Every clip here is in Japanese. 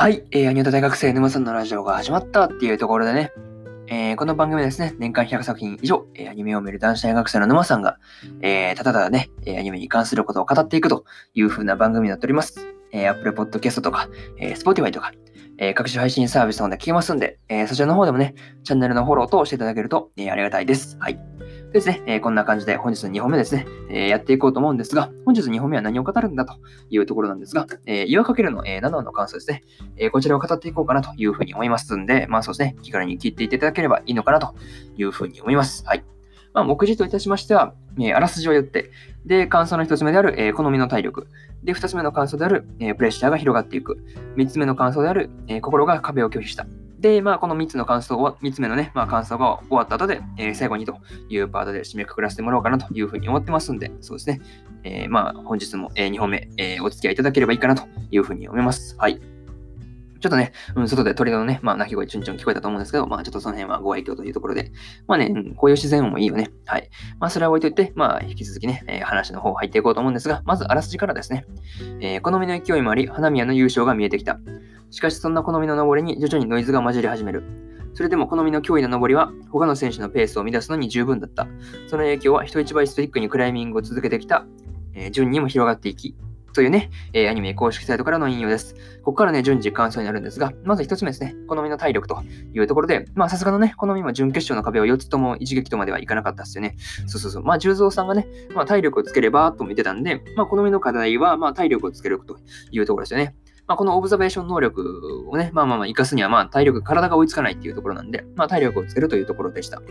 はい、えー、アニメ大学生沼さんのラジオが始まったっていうところでね、えー、この番組はですね、年間100作品以上、えー、アニメを見る男子大学生の沼さんが、えー、ただただね、アニメに関することを語っていくという風な番組になっております。えー、Apple Podcast とか、えー、Spotify とか、えー、各種配信サービスの方で聞けますんで、えー、そちらの方でもね、チャンネルのフォローとしていただけると、えー、ありがたいです。はい。ですね、えー、こんな感じで本日の2本目ですね、えー、やっていこうと思うんですが、本日2本目は何を語るんだというところなんですが、えー、岩かけるの、えー、7話の感想ですね、えー、こちらを語っていこうかなというふうに思いますんで、まあそうですね、気軽に聞いていただければいいのかなというふうに思います。はい。まあ、目次といたしましては、えー、あらすじを言って、で、感想の1つ目である、えー、好みの体力、で、2つ目の感想である、えー、プレッシャーが広がっていく、3つ目の感想である、え、心が壁を拒否した、で、まあ、この3つの感想を、3つ目のね、まあ、感想が終わった後で、えー、最後にというパートで締めくくらせてもらおうかなというふうに思ってますんで、そうですね。えー、まあ、本日も、えー、2本目、えー、お付き合いいただければいいかなというふうに思います。はい。ちょっとね、うん、外で鳥のね、まあ、鳴き声ちゅんちゅん聞こえたと思うんですけど、まあ、ちょっとその辺はご愛嬌というところで、まあね、こういう自然音もいいよね。はい。まあ、それは置いといて、まあ、引き続きね、えー、話の方入っていこうと思うんですが、まず、あらすじからですね。えー、好みの勢いもあり、花宮の優勝が見えてきた。しかし、そんな好みの登りに徐々にノイズが混じり始める。それでも好みの脅威の登りは他の選手のペースを乱すのに十分だった。その影響は人一倍ストイックにクライミングを続けてきた、えー、順にも広がっていき、というね、えー、アニメ公式サイトからの引用です。ここからね、順次感想になるんですが、まず一つ目ですね、好みの体力というところで、まあさすがのね、好みも準決勝の壁を4つとも一撃とまではいかなかったっすよね。そうそうそう。まあ、重蔵さんがね、まあ体力をつければと見てたんで、まあ好みの課題は、まあ体力をつけるというところですよね。まあ、このオブザベーション能力をね、まあまあまあ、活かすには、まあ、体力、体が追いつかないっていうところなんで、まあ、体力をつけるというところでした。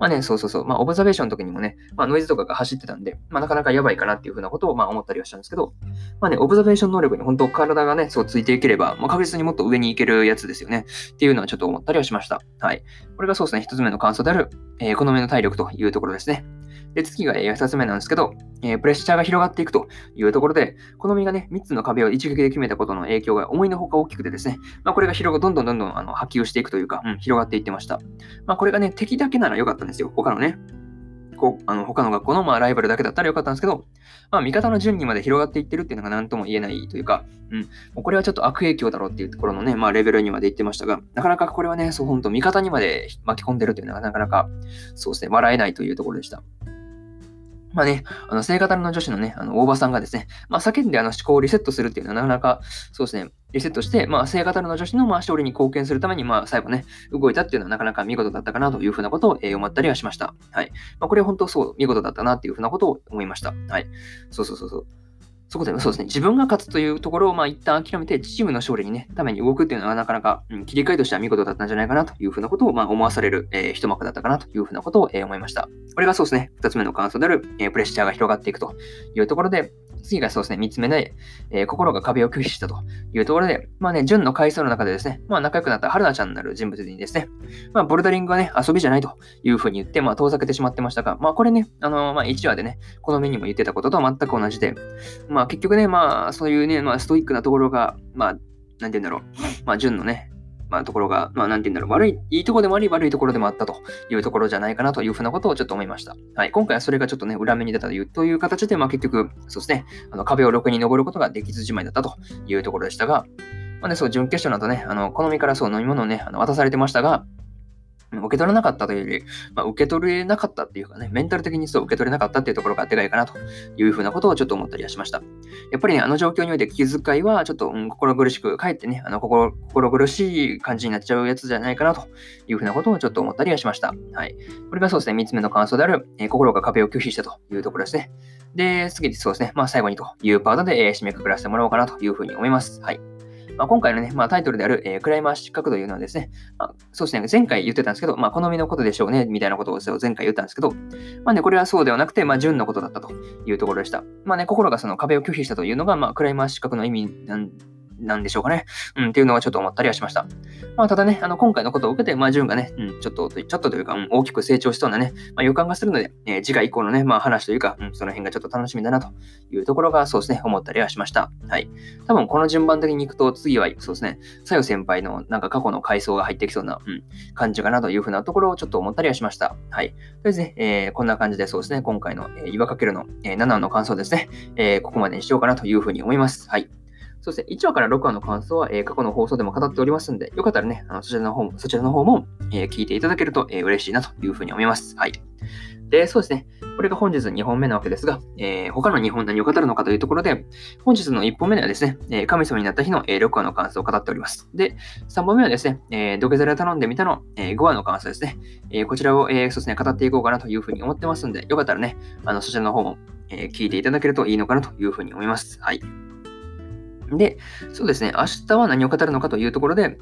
まあね、そうそうそう、まあ、オブザベーションの時にもね、まあ、ノイズとかが走ってたんで、まあ、なかなかやばいかなっていうふうなことを、まあ、思ったりはしたんですけど、まあね、オブザベーション能力に本当体がね、そうついていければ、まあ、確実にもっと上に行けるやつですよね。っていうのはちょっと思ったりはしました。はい。これがそうですね、一つ目の感想である、えー、この目の体力というところですね。で、次が、え2つ目なんですけど、えー、プレッシャーが広がっていくというところで、この身がね、3つの壁を一撃で決めたことの影響が思いのほか大きくてですね、まあ、これが広が、どんどんどんどんあの波及していくというか、うん、広がっていってました。まあ、これがね、敵だけなら良かったんですよ。他のね、こうあの他の学校のまあライバルだけだったらよかったんですけど、まあ、味方の順にまで広がっていってるっていうのが何とも言えないというか、うん、これはちょっと悪影響だろうっていうところのね、まあ、レベルにまで言ってましたが、なかなかこれはね、そう本当味方にまで巻き込んでるっていうのがなかなか、そうですね、笑えないというところでした。まあね、あの、聖型の女子のね、あの、大場さんがですね、まあ、叫んであの思考をリセットするっていうのはなかなか、そうですね、リセットして、まあ、聖型の女子のまあ勝利に貢献するために、まあ、最後ね、動いたっていうのはなかなか見事だったかなというふうなことを、えー、思ったりはしました。はい。まあ、これは本当そう、見事だったなっていうふうなことを思いました。はい。そうそうそうそう。そこでそうですね、自分が勝つというところを、まあ、一旦諦めて、チームの勝利にね、ために動くっていうのはなかなか、うん、切り替えとしては見事だったんじゃないかなというふうなことを、まあ、思わされる、えー、一幕だったかなというふうなことを、えー、思いました。これがそうですね、二つ目の感想である、えー、プレッシャーが広がっていくというところで、次がそうですね、三つ目で、えー、心が壁を拒否したと。いうところで、まあね、純の回想の中でですね、まあ仲良くなった春菜ちゃんになる人物にですね、まあボルダリングはね、遊びじゃないというふうに言って、まあ遠ざけてしまってましたが、まあこれね、あのー、まあ1話でね、この目にも言ってたことと全く同じで、まあ結局ね、まあそういうね、まあストイックなところが、まあ、なんて言うんだろう、まあ純のね、まあ、ところが、まあ、なんて言うんだろう、悪い、いいところでもあり、悪いところでもあったというところじゃないかなというふうなことをちょっと思いました。はい。今回はそれがちょっとね、裏目に出たというという形で、まあ、結局、そうですね、あの壁を6に登ることができずじまいだったというところでしたが、まあね、そう、準決勝の後ね、あの、好みからそう飲み物をね、あの渡されてましたが、受け取らなかったというより、まあ、受け取れなかったっていうかね、メンタル的にそう受け取れなかったっていうところがでかいかなというふうなことをちょっと思ったりはしました。やっぱりね、あの状況において気遣いはちょっと、うん、心苦しく、かえってね、あの心心苦しい感じになっちゃうやつじゃないかなというふうなことをちょっと思ったりはしました。はい。これがそうですね、3つ目の感想である、えー、心が壁を拒否したというところですね。で、次にそうですね、まあ最後にというパートで、えー、締めくくらせてもらおうかなというふうに思います。はい。まあ、今回のね、まあ、タイトルである、えー、クライマー失格というのはですね、まあ、そうですね、前回言ってたんですけど、まあ、好みのことでしょうね、みたいなことを前回言ったんですけど、まあね、これはそうではなくて、まあ、純のことだったというところでした。まあね、心がその壁を拒否したというのが、まあ、クライマー失格の意味なんなんでしょうかね。うん、っていうのはちょっと思ったりはしました。まあ、ただね、あの、今回のことを受けて、まあ、ジュンがね、うん、ちょっと、ちょっとというか、うん、大きく成長しそうなね、まあ、予感がするので、えー、次回以降のね、まあ、話というか、うん、その辺がちょっと楽しみだなというところが、そうですね、思ったりはしました。はい。多分、この順番的に行くと、次は、そうですね、さよ先輩のなんか過去の回想が入ってきそうな、うん、感じかなというふうなところをちょっと思ったりはしました。はい。とりあえずね、えー、こんな感じで、そうですね、今回の、えー、岩かけるの、えー、7の感想ですね、えー、ここまでにしようかなというふうに思います。はい。そうですね、1話から6話の感想は、え、過去の放送でも語っておりますんで、よかったらね、あのそちらの方も、そちらの方も、え、聞いていただけると、え、嬉しいなというふうに思います。はい。で、そうですね。これが本日2本目なわけですが、えー、他の2本何を語るのかというところで、本日の1本目ではですね、え神様になった日の、え6話の感想を語っております。で、3本目はですね、え土下座で頼んでみたの、え5話の感想ですね。えこちらを、えそうですね、語っていこうかなというふうに思ってますんで、よかったらね、あのそちらの方も、え聞いていただけるといいのかなというふうに思います。はい。で、そうですね、明日は何を語るのかというところで、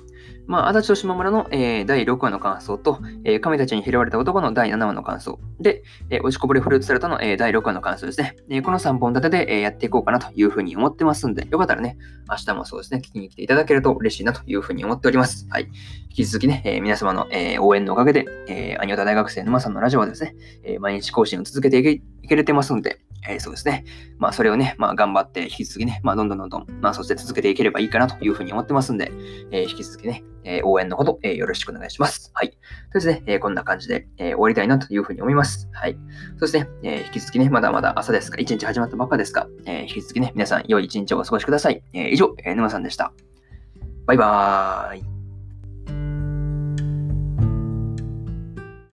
まあ、足立と島村の、えー、第6話の感想と、えー、神たちに拾われた男の第7話の感想、で、えー、落ちこぼれフルーツサルトの、えー、第6話の感想ですね。え、この3本立てで、えー、やっていこうかなというふうに思ってますんで、よかったらね、明日もそうですね、聞きに来ていただけると嬉しいなというふうに思っております。はい。引き続きね、えー、皆様の、えー、応援のおかげで、えー、アニオタ大学生沼さんのラジオはですね、えー、毎日更新を続けていけいけれてますんで、えー、そうですね。まあ、それをね、まあ、頑張って、引き続きね、まあ、どんどんどんどん、まあ、そして続けていければいいかなというふうに思ってますんで、えー、引き続きね、えー、応援のほど、え、よろしくお願いします。はい。とですね、え、こんな感じで、え、終わりたいなというふうに思います。はい。そしてね、え、引き続きね、まだまだ朝ですが、一日始まったばっかですが、え、引き続きね、皆さん良い一日をお過ごしください。え、以上、えー、沼さんでした。バイバーイ。